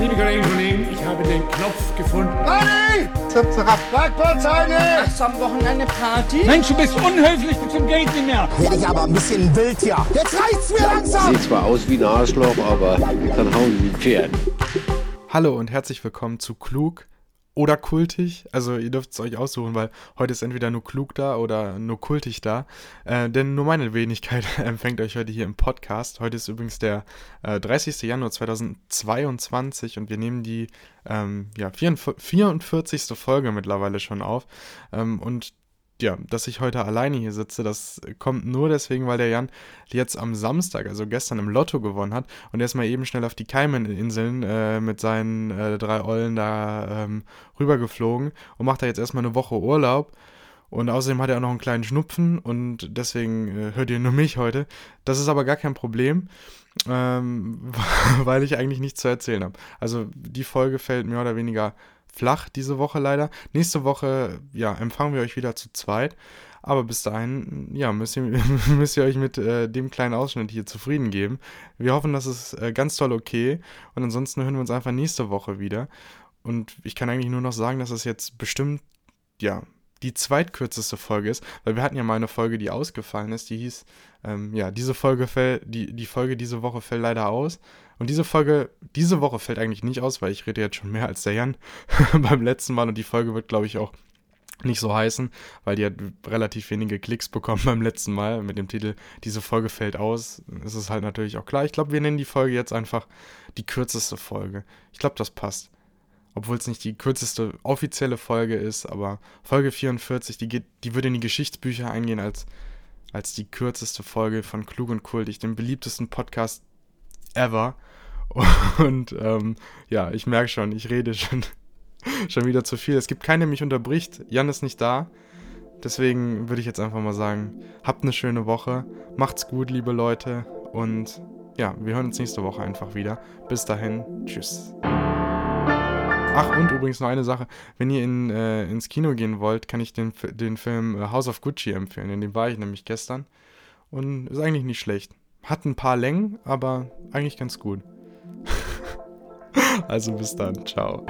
Liebe Kolleginnen und Kollegen, ich habe den Knopf gefunden. Party! Zap, zap, Parkplatzheine! Hast du am Wochenende Party? Mensch, du bist unhöflich bis zum Geld nicht mehr. Werde ich aber ein bisschen wild hier. Jetzt reicht's mir langsam! Sieht zwar aus wie ein Arschloch, aber kann hauen wie ein Pferd. Hallo und herzlich willkommen zu Klug oder Kultig. Also ihr dürft es euch aussuchen, weil heute ist entweder nur klug da oder nur kultig da. Äh, denn nur meine Wenigkeit empfängt euch heute hier im Podcast. Heute ist übrigens der äh, 30. Januar 2022 und wir nehmen die ähm, ja, 44. Folge mittlerweile schon auf. Ähm, und ja, dass ich heute alleine hier sitze, das kommt nur deswegen, weil der Jan jetzt am Samstag, also gestern im Lotto gewonnen hat und er ist mal eben schnell auf die Cayman-Inseln äh, mit seinen äh, drei Eulen da ähm, rübergeflogen und macht da jetzt erstmal eine Woche Urlaub. Und außerdem hat er auch noch einen kleinen Schnupfen und deswegen äh, hört ihr nur mich heute. Das ist aber gar kein Problem, ähm, weil ich eigentlich nichts zu erzählen habe. Also die Folge fällt mehr oder weniger flach diese Woche leider. Nächste Woche, ja, empfangen wir euch wieder zu zweit. Aber bis dahin, ja, müsst ihr, müsst ihr euch mit äh, dem kleinen Ausschnitt hier zufrieden geben. Wir hoffen, das ist äh, ganz toll okay. Und ansonsten hören wir uns einfach nächste Woche wieder. Und ich kann eigentlich nur noch sagen, dass es jetzt bestimmt, ja, die zweitkürzeste Folge ist, weil wir hatten ja mal eine Folge, die ausgefallen ist, die hieß, ähm, ja, diese Folge fällt, die, die Folge diese Woche fällt leider aus. Und diese Folge, diese Woche fällt eigentlich nicht aus, weil ich rede jetzt schon mehr als der Jan beim letzten Mal und die Folge wird, glaube ich, auch nicht so heißen, weil die hat relativ wenige Klicks bekommen beim letzten Mal mit dem Titel Diese Folge fällt aus. Es ist halt natürlich auch klar. Ich glaube, wir nennen die Folge jetzt einfach die kürzeste Folge. Ich glaube, das passt. Obwohl es nicht die kürzeste offizielle Folge ist, aber Folge 44, die, geht, die würde in die Geschichtsbücher eingehen als, als die kürzeste Folge von Klug und Kultig, dem beliebtesten Podcast ever. Und ähm, ja, ich merke schon, ich rede schon, schon wieder zu viel. Es gibt keinen, der mich unterbricht. Jan ist nicht da. Deswegen würde ich jetzt einfach mal sagen, habt eine schöne Woche. Macht's gut, liebe Leute. Und ja, wir hören uns nächste Woche einfach wieder. Bis dahin, tschüss. Ach, und übrigens noch eine Sache. Wenn ihr in, äh, ins Kino gehen wollt, kann ich den, den Film äh, House of Gucci empfehlen. In dem war ich nämlich gestern. Und ist eigentlich nicht schlecht. Hat ein paar Längen, aber eigentlich ganz gut. also bis dann. Ciao.